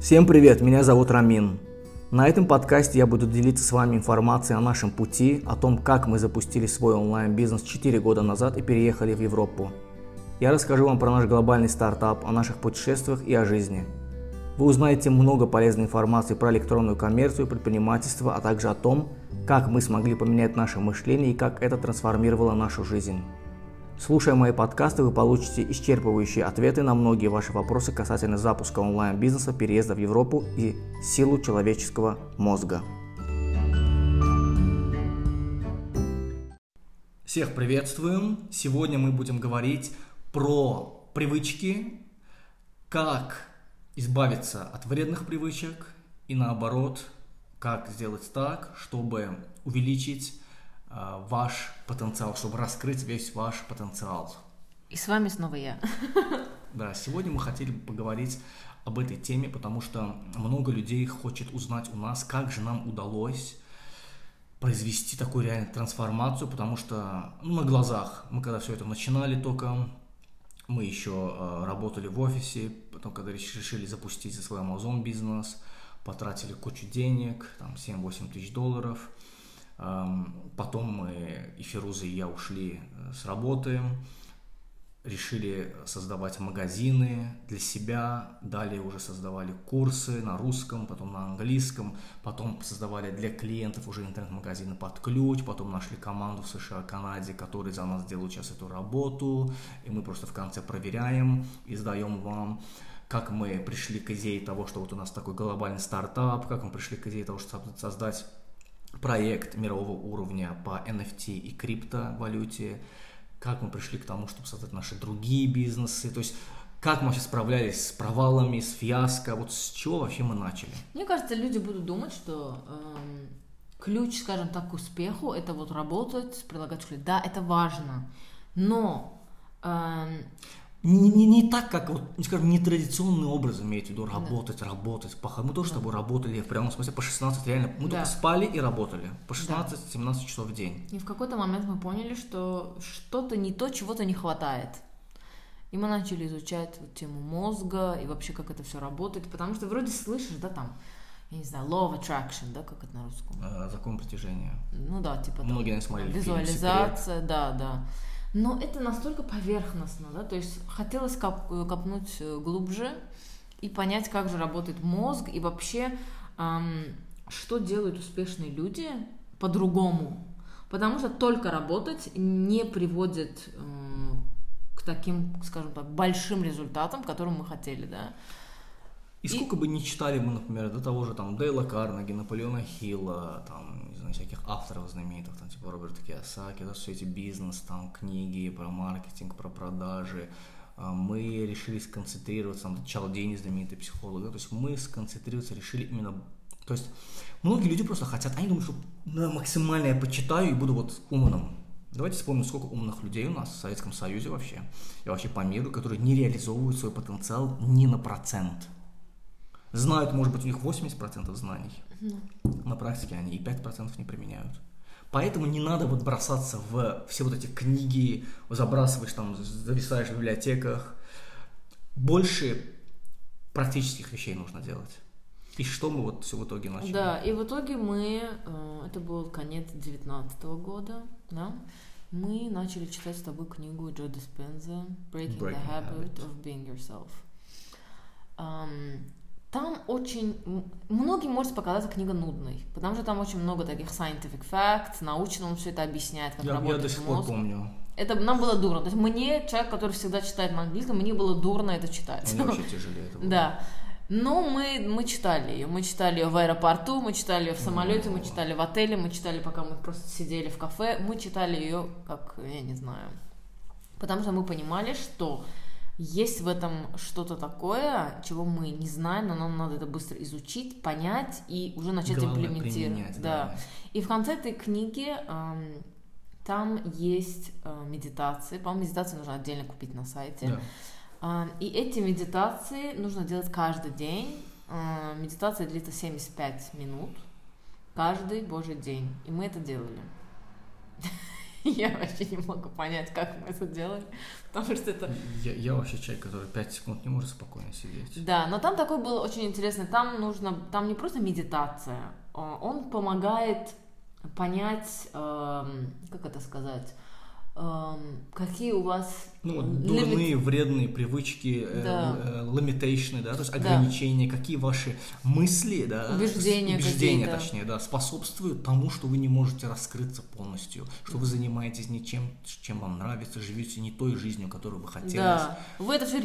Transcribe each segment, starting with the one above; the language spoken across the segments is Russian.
Всем привет, меня зовут Рамин. На этом подкасте я буду делиться с вами информацией о нашем пути, о том, как мы запустили свой онлайн-бизнес 4 года назад и переехали в Европу. Я расскажу вам про наш глобальный стартап, о наших путешествиях и о жизни. Вы узнаете много полезной информации про электронную коммерцию, предпринимательство, а также о том, как мы смогли поменять наше мышление и как это трансформировало нашу жизнь. Слушая мои подкасты, вы получите исчерпывающие ответы на многие ваши вопросы касательно запуска онлайн-бизнеса, переезда в Европу и силу человеческого мозга. Всех приветствуем! Сегодня мы будем говорить про привычки, как избавиться от вредных привычек и наоборот, как сделать так, чтобы увеличить ваш потенциал, чтобы раскрыть весь ваш потенциал. И с вами снова я. Да, сегодня мы хотели поговорить об этой теме, потому что много людей хочет узнать у нас, как же нам удалось произвести такую реальную трансформацию, потому что ну, на глазах, мы когда все это начинали только, мы еще э, работали в офисе, потом когда решили запустить свой Amazon бизнес, потратили кучу денег, там 7-8 тысяч долларов – Потом мы, и Феруза, и я ушли э, с работы, решили создавать магазины для себя, далее уже создавали курсы на русском, потом на английском, потом создавали для клиентов уже интернет-магазины под ключ, потом нашли команду в США, Канаде, которые за нас делают сейчас эту работу, и мы просто в конце проверяем и сдаем вам как мы пришли к идее того, что вот у нас такой глобальный стартап, как мы пришли к идее того, чтобы создать проект мирового уровня по NFT и криптовалюте, как мы пришли к тому, чтобы создать наши другие бизнесы, то есть как мы вообще справлялись с провалами, с фиаско, вот с чего вообще мы начали? Мне кажется, люди будут думать, что эм, ключ, скажем так, к успеху это вот работать, предлагать школе. Да, это важно, но эм, не, не, не так, как, вот, скажем, нетрадиционный образ, имеете в виду, работать, да. работать. Мы тоже да. с тобой работали в прямом смысле по 16, реально, мы да. только спали и работали по 16-17 да. часов в день. И в какой-то момент мы поняли, что что-то не то, чего-то не хватает. И мы начали изучать вот тему мозга и вообще, как это все работает, потому что вроде слышишь, да, там, я не знаю, law of attraction, да, как это на русском? А, закон притяжения. Ну да, типа Многие там, смотрели Визуализация, фильм да, да. Но это настолько поверхностно, да, то есть хотелось коп копнуть э, глубже и понять, как же работает мозг и вообще, эм, что делают успешные люди по-другому. Потому что только работать не приводит э, к таким, скажем так, большим результатам, которым мы хотели, да. И, сколько бы ни читали мы, например, до того же там Дейла Карнеги, Наполеона Хилла, там, не знаю, всяких авторов знаменитых, там, типа Роберта Киосаки, да, все эти бизнес, там, книги про маркетинг, про продажи, а, мы решили сконцентрироваться, там, Чалдини, знаменитый психолог, да, то есть мы сконцентрироваться решили именно, то есть многие люди просто хотят, они думают, что ну, максимально я почитаю и буду вот умным. Давайте вспомним, сколько умных людей у нас в Советском Союзе вообще, и вообще по миру, которые не реализовывают свой потенциал ни на процент знают, может быть, у них 80% знаний. Mm. На практике они и 5% не применяют. Поэтому не надо вот бросаться в все вот эти книги, забрасываешь там, зависаешь в библиотеках. Больше практических вещей нужно делать. И что мы вот все в итоге начали? Да, и в итоге мы, э, это был конец 19 года, да, мы начали читать с тобой книгу Джо Диспенза «Breaking, Breaking the Habit, Habit of Being Yourself». Um, там очень... Многим может показаться книга нудной, потому что там очень много таких scientific facts, научно он все это объясняет, как я, работает Я до сих пор помню. Это нам было дурно. То есть мне, человек, который всегда читает на английском, мне было дурно это читать. Мне вообще тяжелее это было. Да. Но мы, мы читали ее. Мы читали ее в аэропорту, мы читали ее в самолете, мы читали в отеле, мы читали, пока мы просто сидели в кафе. Мы читали ее, как, я не знаю. Потому что мы понимали, что есть в этом что-то такое, чего мы не знаем, но нам надо это быстро изучить, понять и уже начать Главное имплементировать. Да. да. И в конце этой книги эм, там есть э, медитации. По-моему, медитации нужно отдельно купить на сайте. Да. Э, и эти медитации нужно делать каждый день. Э, медитация длится 75 минут каждый божий день. И мы это делали. Я вообще не могу понять, как мы это делали, потому что это... Я, я вообще человек, который 5 секунд не может спокойно сидеть. Да, но там такой был очень интересный, там нужно, там не просто медитация, а он помогает понять, эм, как это сказать, какие у вас Ну, вот лимит- дурные, вредные привычки, э, Да. э, limitation, да, то есть ограничения, какие ваши мысли, да, Убеждения убеждения, точнее, да, способствуют тому, что вы не можете раскрыться полностью, что вы занимаетесь не чем, чем вам нравится, живете не той жизнью, которую бы хотелось. Да, вы это все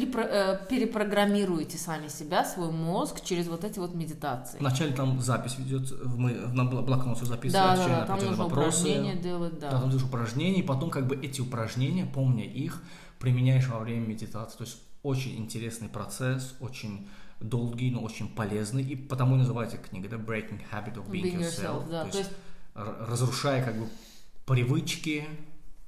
перепрограммируете сами себя, свой мозг через вот эти вот медитации. Вначале там запись ведет, мы на бл- блокнот все записываем, Да, да, да, там нужно вопросы. упражнения делать, Да, да. там делаешь упражнения, потом как бы эти упражнения, помня их, применяешь во время медитации. То есть очень интересный процесс, очень долгий, но очень полезный, и потому и называется книга, да, Breaking Habit of Being, Being Yourself. yourself, да, То то есть разрушая как бы привычки.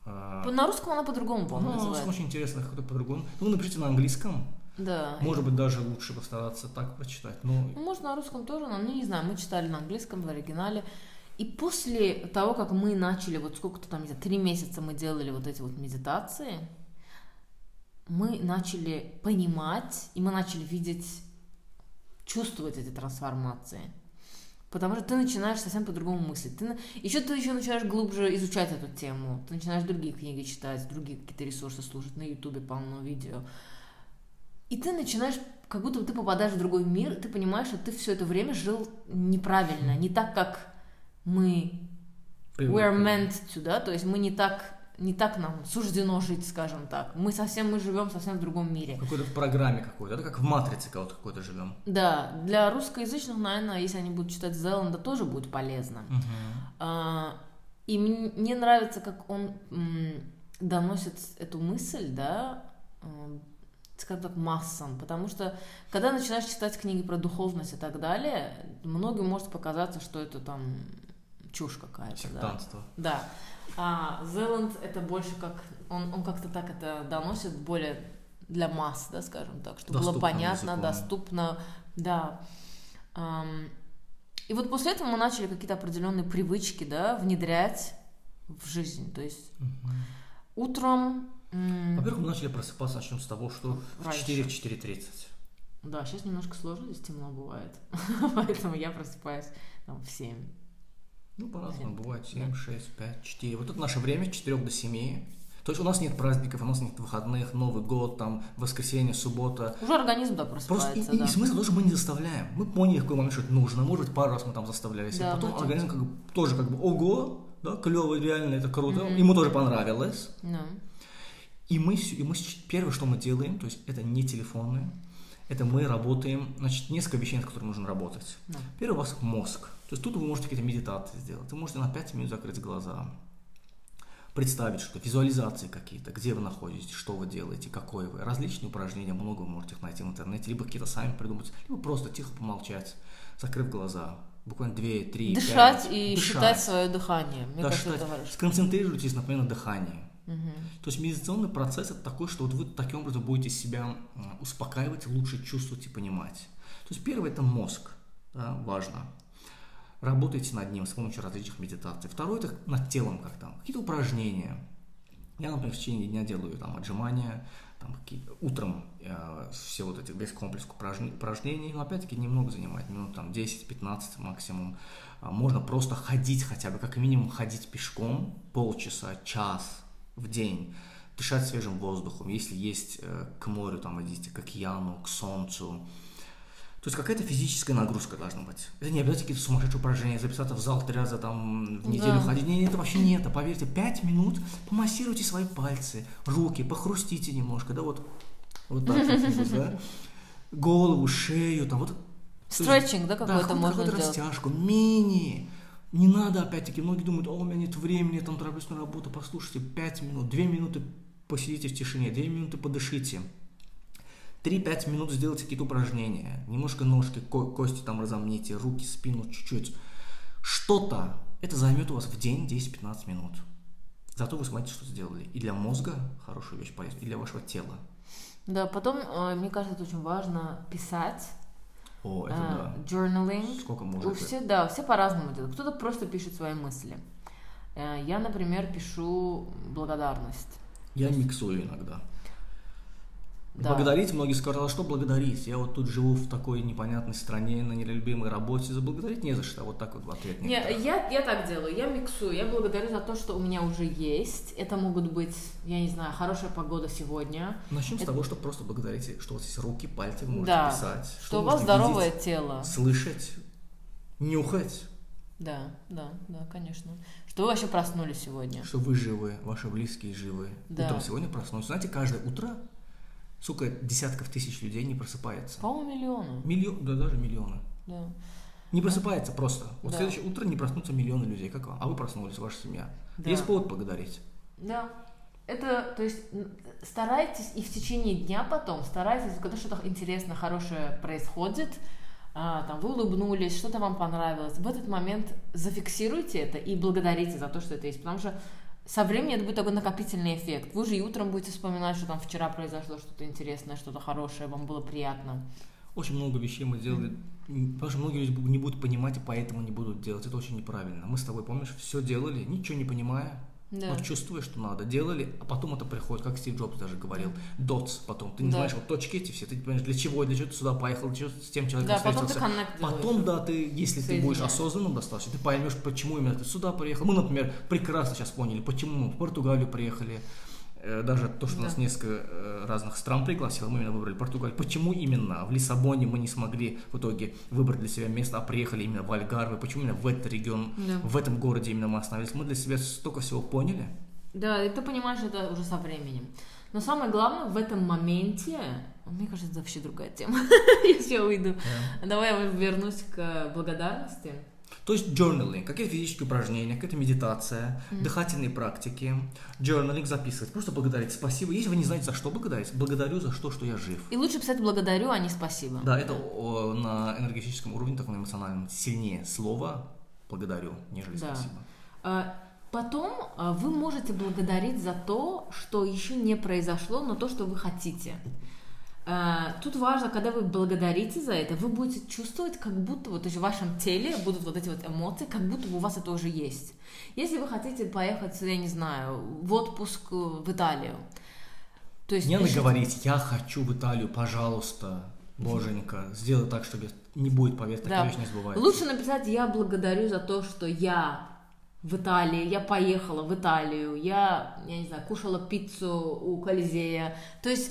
э, на русском она по-другому, ну, по-моему, называется. очень интересно, как-то по-другому. Ну, напишите на английском, Да. может быть, даже лучше постараться так прочитать. Ну, Ну, Может, на русском тоже, но ну, не знаю, мы читали на английском, в оригинале. И после того, как мы начали, вот сколько-то там, не знаю, три месяца мы делали вот эти вот медитации, мы начали понимать, и мы начали видеть, чувствовать эти трансформации. Потому что ты начинаешь совсем по-другому мыслить. Ты, еще ты еще начинаешь глубже изучать эту тему. Ты начинаешь другие книги читать, другие какие-то ресурсы слушать. На Ютубе полно видео. И ты начинаешь, как будто ты попадаешь в другой мир, ты понимаешь, что ты все это время жил неправильно, не так, как мы привыкли. we're meant to, да, то есть мы не так, не так нам суждено жить, скажем так. Мы совсем, мы живем совсем в другом мире. в какой-то программе какой-то, это как в матрице кого-то какой-то живем. Да, для русскоязычных, наверное, если они будут читать Зеланда, тоже будет полезно. А, И мне нравится, как он доносит эту мысль, да, м, скажем так, массам, потому что когда начинаешь читать книги про духовность и так далее, многим может показаться, что это там чушь какая-то, да. Сектантство. Да. А Зеланд это больше как он, он как-то так это доносит более для масс, да, скажем так, чтобы было Доступным понятно, языком. доступно, да. И вот после этого мы начали какие-то определенные привычки, да, внедрять в жизнь. То есть утром, м, Во-первых, мы начали просыпаться, начнем с того, что в Раньше. 4 в 4.30. да, сейчас немножко сложно, здесь темно бывает, поэтому я просыпаюсь там в 7. Ну, по-разному, бывает 7, 6, 5, 4. Вот это наше время, с 4 до 7. То есть у нас нет праздников, у нас нет выходных, Новый год, там, воскресенье, суббота. Уже организм, да, Просто просыпается, и, и да. смысл тоже мы не заставляем. Мы поняли в какой момент, что это нужно. Может быть, пару раз мы там заставляли себя. Да, Потом организм как бы тоже как бы, ого, да, клево, реально, это круто. Мгм. Ему тоже понравилось. Ну, И мы, и мы первое, что мы делаем, то есть это не телефоны, это мы работаем, значит, несколько вещей, над которыми нужно работать. да. Первый у вас мозг. То есть тут вы можете какие-то медитации сделать. Вы можете на 5 минут закрыть глаза, представить что визуализации какие-то, где вы находитесь, что вы делаете, какой вы. Различные упражнения, много вы можете их найти в интернете, либо какие-то сами придумать, либо просто тихо помолчать, закрыв глаза. Буквально 2, 3, Дышать и считать свое дыхание. Мне Да, кажется, считать. это важно. Сконцентрируйтесь, например, на дыхании. Мгм. То есть медитационный процесс это такой, что вот вы таким образом будете себя успокаивать, лучше чувствовать и понимать. То есть первое это мозг, да, важно. Работайте над ним с помощью различных медитаций. Второе это над телом как там, какие-то упражнения. Я, например, в течение дня делаю там отжимания, там, утром э, все вот эти, весь комплекс упражне- упражнений, но опять-таки немного занимает, минут там 10-15 максимум. А, Можно просто ходить хотя бы, как минимум ходить пешком полчаса, час в день, дышать свежим воздухом, если есть э, к морю там идите, к океану, к солнцу. То есть какая-то физическая нагрузка должна быть. Это не обязательно какие-то сумасшедшие упражнения, записаться в зал три раза там в неделю Да. ходить. Нет, это вообще нет. А поверьте, пять минут помассируйте свои пальцы, руки, похрустите немножко, да, вот, вот так да. Голову, шею, там вот. Стретчинг, да, какой-то да, можно какую-то делать. растяжку, мини. Не надо, опять-таки, многие думают, о, у меня нет времени, я там тороплюсь на работу. Послушайте, 5 минут, 2 минуты посидите в тишине, 2 минуты подышите. 3-5 минут сделайте какие-то упражнения. Немножко ножки, ко- кости там разомните, руки, спину чуть-чуть. Что-то. Это займет у вас в день 10-15 минут. Зато вы смотрите, что сделали. И для мозга хорошая вещь полезна, и для вашего тела. Да, потом, э, мне кажется, это очень важно писать, О, это э, да. journaling. Сколько У может все, да, все по-разному делают. Кто-то просто пишет свои мысли. Э, Я, например, пишу благодарность. Я миксую иногда. Да. Благодарить, многие сказали, а что благодарить? Я вот тут живу в такой непонятной стране, на нелюбимой работе, заблагодарить не за что, вот так вот в ответ. Не, я, я так делаю, я миксую, я благодарю за то, что у меня уже есть. Это могут быть, я не знаю, хорошая погода сегодня, Начнем с это- того, что просто благодарите, что у вас есть руки, пальцы, вы можете Да, писать. что у вы вас здоровое видеть, тело. слышать, нюхать, Да, да, да, конечно. Что вы вообще проснулись сегодня. что вы живы, ваши близкие живы. Да. Утром сегодня проснулся. Знаете, каждое утро, сука, десятков тысяч людей не просыпается. По-моему, миллионы. Миллион, да даже миллионы. Да. Не просыпается просто. Вот Да. в следующее утро не проснутся миллионы людей, как вам. А вы проснулись, ваша семья. Да. Есть повод благодарить. Да. Это, то есть, старайтесь и в течение дня потом, старайтесь, когда что-то интересное, хорошее происходит, а, там, вы улыбнулись, что-то вам понравилось, в этот момент зафиксируйте это и благодарите за то, что это есть, потому что со временем это будет такой накопительный эффект. Вы же и утром будете вспоминать, что там вчера произошло что-то интересное, что-то хорошее, вам было приятно. Очень много вещей мы делали, потому что многие люди не будут понимать и поэтому не будут делать. Это очень неправильно. Мы с тобой, помнишь, все делали, ничего не понимая, Да. вот чувствуя, что надо, делали, а потом это приходит, как Стив Джобс даже говорил, дотс потом. Ты не Да. знаешь, вот точки эти все, ты не понимаешь, для чего, для чего ты сюда поехал, для чего ты с тем человеком Да, потом ты встретился. коннект делаешь. Потом, да, ты, если ты будешь осознанным достаточно, ты поймешь, почему именно ты сюда приехал. Мы, например, прекрасно сейчас поняли, почему мы в Португалию приехали. Э, Даже то, что Да. нас несколько э, разных стран пригласило, мы именно выбрали Португалию. Почему именно в Лиссабоне мы не смогли в итоге выбрать для себя место, а приехали именно в Альгарве? Почему именно в этот регион, Да. в этом городе именно мы остановились? Мы для себя столько всего поняли. Да, и ты понимаешь это уже со временем. Но самое главное в этом моменте, мне кажется, это вообще другая тема, если я уйду. Давай я вернусь к благодарности. То есть journaling, какие-то физические упражнения, какая-то медитация, дыхательные практики, journaling записывать, просто благодарить, спасибо. Если вы не знаете, за что благодарить, благодарю за что, что я жив. И лучше писать благодарю, а не спасибо. Да, это о, на энергетическом уровне, таком эмоциональном, сильнее слово благодарю, нежели Да. спасибо. А, Потом а, вы можете благодарить за то, что еще не произошло, но то, что вы хотите. А, Тут важно, когда вы благодарите за это, вы будете чувствовать, как будто вот то есть в вашем теле будут вот эти вот эмоции, как будто бы у вас это уже есть. Если вы хотите поехать, я не знаю, в отпуск в Италию, то есть Не надо пишите- говорить, я хочу в Италию, пожалуйста, боженька, сделай так, чтобы не будет поверь, такая Да. вещь не сбывается. Лучше написать «Я благодарю за то, что я в Италии, я поехала в Италию, я, я не знаю, кушала пиццу у Колизея». То есть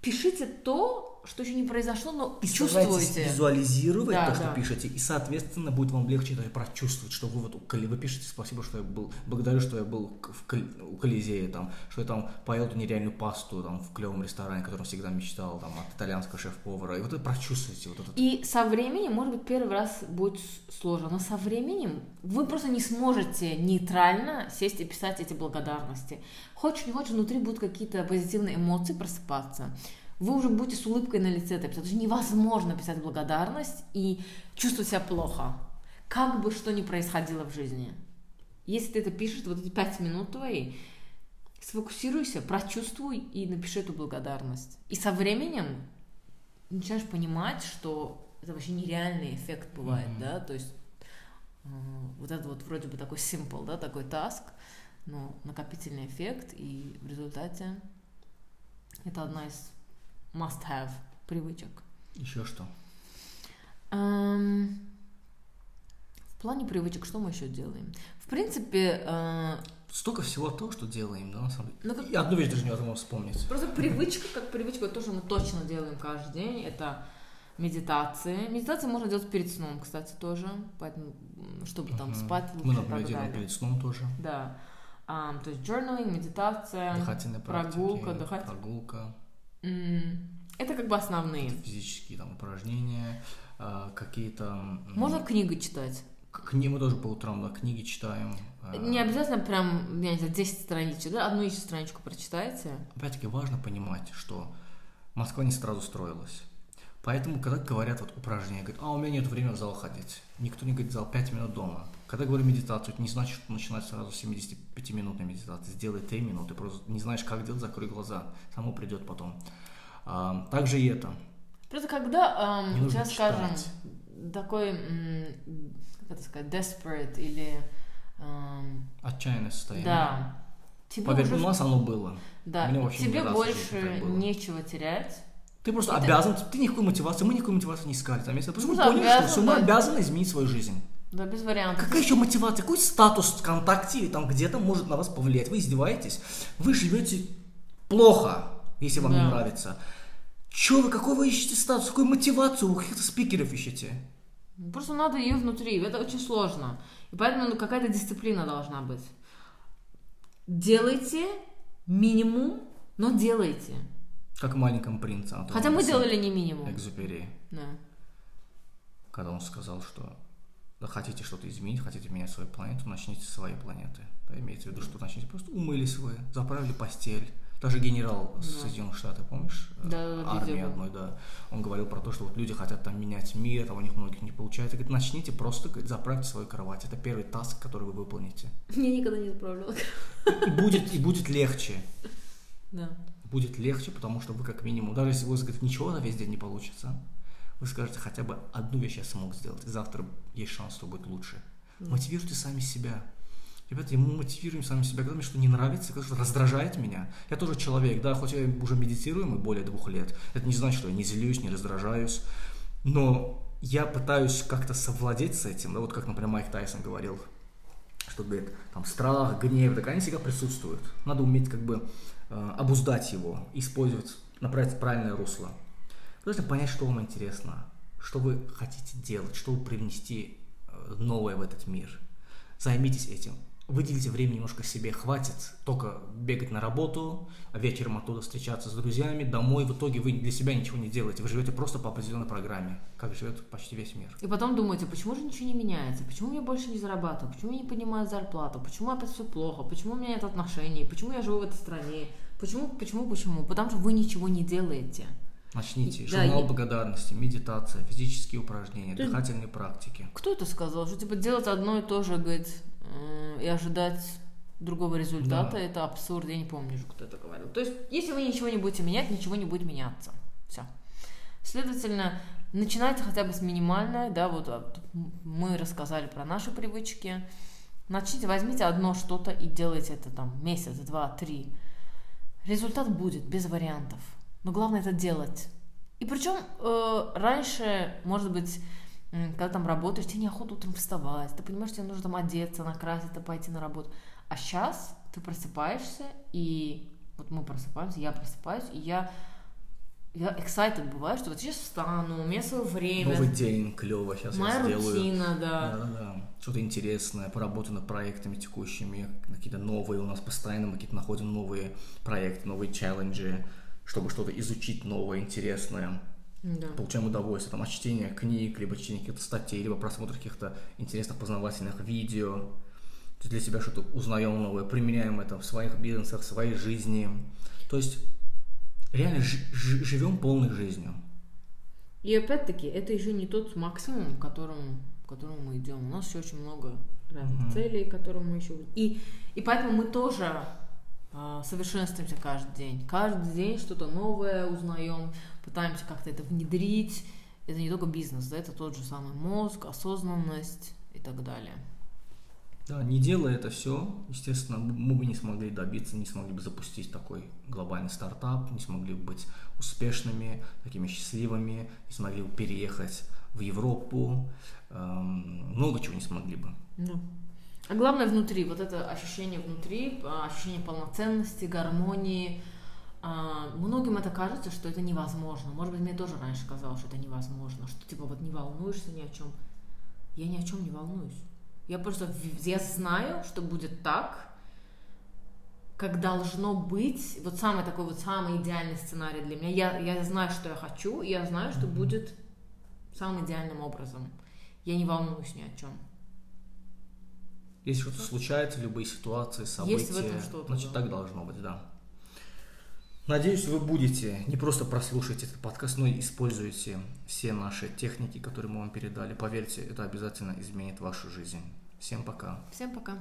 пишите то, что еще не произошло, но И чувствуете. визуализировать Да, то, что да. пишете, и, соответственно, будет вам легче это прочувствовать, что вы вот вы пишете спасибо, что я был, благодарю, что я был в Кол- у Колизея, там, что я там поел эту нереальную пасту там, в клевом ресторане, о котором всегда мечтал, там, от итальянского шеф-повара, и вот это прочувствуйте, вот это. И со временем, может быть, первый раз будет сложно, но со временем вы просто не сможете нейтрально сесть и писать эти благодарности. Хочешь, не хочешь, внутри будут какие-то позитивные эмоции просыпаться. Вы уже будете с улыбкой на лице это писать. Потому что невозможно писать благодарность и чувствовать себя плохо. Как бы что ни происходило в жизни. Если ты это пишешь, вот эти пять минут твои, сфокусируйся, прочувствуй и напиши эту благодарность. И со временем начинаешь понимать, что это вообще нереальный эффект бывает, Мгм. да, то есть э, вот это вот вроде бы такой simple, да, такой task, но накопительный эффект, и в результате это одна из must-have привычек. Еще что? Эм, В плане привычек что мы еще делаем? В принципе, э, Столько всего того, что делаем, да, на самом деле. Ну, как- И одну вещь даже невозможно вспомнить. Просто привычка, как привычка, то, что мы точно делаем каждый день, это медитация. Медитацию можно делать перед сном, кстати, тоже, поэтому, чтобы там спать лучше Мы, например, делаем перед сном тоже. Да. Ам, то есть journaling, медитация, Дыхательные практики, прогулка, дыхать- прогулка, это как бы основные. физические там упражнения, а, какие-то... Можно книгу читать. к-. Мы тоже по утрам, да, книги читаем. а, Не обязательно прям, я не знаю, 10 страничек, да, одну еще страничку прочитайте. Опять-таки важно понимать, что Москва не сразу строилась. Поэтому, когда говорят вот упражнения, говорят, а у меня нет времени в зал ходить. Никто не говорит, зал 5 минут дома. Когда говорю медитацию, это не значит, что начинать сразу с 75-минутной медитации. Сделай 3 минуты, просто не знаешь, как делать, закрой глаза. Само придет потом. А, также и это. Просто когда Не у тебя, скажем, такой, как это сказать, desperate или эм, Отчаянное состояние. да, тебе Поверь, уже у нас оно было. да, тебе больше нечего терять. Ты просто ты- обязан, ты никакой мотивации, мы никакой мотивации не искали. Там, если, потому что Ну мы да, поняли, что мы да. обязаны изменить свою жизнь. Да, без вариантов. Какая еще мотивация? Какой статус ВКонтакте там где-то может на вас повлиять? Вы издеваетесь? Вы живете плохо, если вам не Да. нравится. Че вы, какой вы ищете статус, какую мотивацию вы каких-то спикеров ищете? Просто надо ее внутри, это очень сложно. И поэтому ну, какая-то дисциплина должна быть. Делайте минимум, но делайте. Как в маленьком принце. Антуана Хотя мы де делали не минимум. Сент-Экзюпери, Да. когда он сказал, что да, хотите что-то изменить, хотите менять свою планету, начните с своей планеты. Да, имеется в виду, что начните просто умылись вы, заправили постель. Даже генерал Соединенных Штатов, помнишь? Э, Да, да, Армии одной, да. Он говорил про то, что вот люди хотят там менять мир, а у них многих не получается. Говорит, начните просто говорит, заправьте свою кровать. Это первый таск, который вы выполните. Я никогда не заправляла. И будет, и будет легче. Да. Будет легче, потому что вы как минимум, даже если вас говорит, ничего на весь день не получится, вы скажете, хотя бы одну вещь я смог сделать, и завтра есть шанс, что будет лучше. Мотивируйте сами себя. Ребята, мы мотивируем сами себя, когда мне что не нравится, когда что раздражает меня. Я тоже человек, да, хоть я уже медитирую более двух лет. Это не значит, что я не злюсь, не раздражаюсь. Но я пытаюсь как-то совладеть с этим. Да, вот как, например, Майк Тайсон говорил, что говорит, там страх, гнев, так они всегда присутствуют. Надо уметь как бы обуздать его, использовать, направить в правильное русло. Должны понять, что вам интересно, что вы хотите делать, что вы привнести э, новое в этот мир. Займитесь этим. Выделите время немножко себе, хватит только бегать на работу, а вечером оттуда встречаться с друзьями, домой. В итоге вы для себя ничего не делаете, вы живете просто по определенной программе, как живет почти весь мир. И потом думаете, почему же ничего не меняется? Почему я больше не зарабатываю? Почему я не поднимаю зарплату? Почему опять все плохо? Почему у меня нет отношений? Почему я живу в этой стране? Почему, почему, почему? Потому что вы ничего не делаете. Начните. Да, Журнал и- благодарности, медитация, физические упражнения, есть- дыхательные практики. Кто это сказал? Что типа делать одно и то же, говорит, и ожидать другого результата, Да. это абсурд. Я не помню, уже, кто это говорил. То есть, если вы ничего не будете менять, ничего не будет меняться. Все. Следовательно, начинайте хотя бы с минимальной, да, вот а, мы рассказали про наши привычки. Начните, возьмите одно что-то и делайте это там месяц, два, три. Результат будет без вариантов. Но главное это делать. И причем э, раньше, может быть, когда там работаешь, тебе неохота утром вставать, ты понимаешь, тебе нужно там одеться, накраситься, пойти на работу. А сейчас ты просыпаешься, и вот мы просыпаемся, я просыпаюсь, и я, я excited бываю, что вот сейчас встану, у меня свое время, Новый день, клево, сейчас моя я сделаю. рутина, да. Да-да-да. Что-то интересное, поработаю над проектами текущими, какие-то новые у нас постоянно, мы какие-то находим новые проекты, новые челленджи, чтобы что-то изучить новое, интересное. Да. Получаем удовольствие там, от чтения книг, либо чтения каких-то статей, либо просмотра каких-то интересных познавательных видео. То есть для себя что-то узнаем новое, применяем это в своих бизнесах, в своей жизни. То есть реально живем полной жизнью. И опять-таки, это еще не тот максимум, к которому, к которому мы идем. У нас еще очень много разных Мгм. целей, к которым мы еще... И, и поэтому мы тоже совершенствуемся каждый день. Каждый день что-то новое узнаем, пытаемся как-то это внедрить. Это не только бизнес, да, это тот же самый мозг, осознанность и так далее. Да, не делая это все, естественно, мы бы не смогли добиться, не смогли бы запустить такой глобальный стартап, не смогли бы быть успешными, такими счастливыми, не смогли бы переехать в Европу, эм, много чего не смогли бы. Да. А главное внутри, вот это ощущение внутри, а, ощущение полноценности, гармонии. А, Многим это кажется, что это невозможно. Может быть, мне тоже раньше казалось, что это невозможно, что типа вот не волнуешься ни о чем. Я ни о чем не волнуюсь. Я просто я знаю, что будет так, как должно быть. Вот самый такой вот самый идеальный сценарий для меня. Я, я знаю, что я хочу, и я знаю, что будет самым идеальным образом. Я не волнуюсь ни о чем. Если что-то случается, любые ситуации, события, Есть в этом что-то, значит, да. так должно быть, да. Надеюсь, вы будете не просто прослушать этот подкаст, но и используете все наши техники, которые мы вам передали. Поверьте, это обязательно изменит вашу жизнь. Всем пока. Всем пока.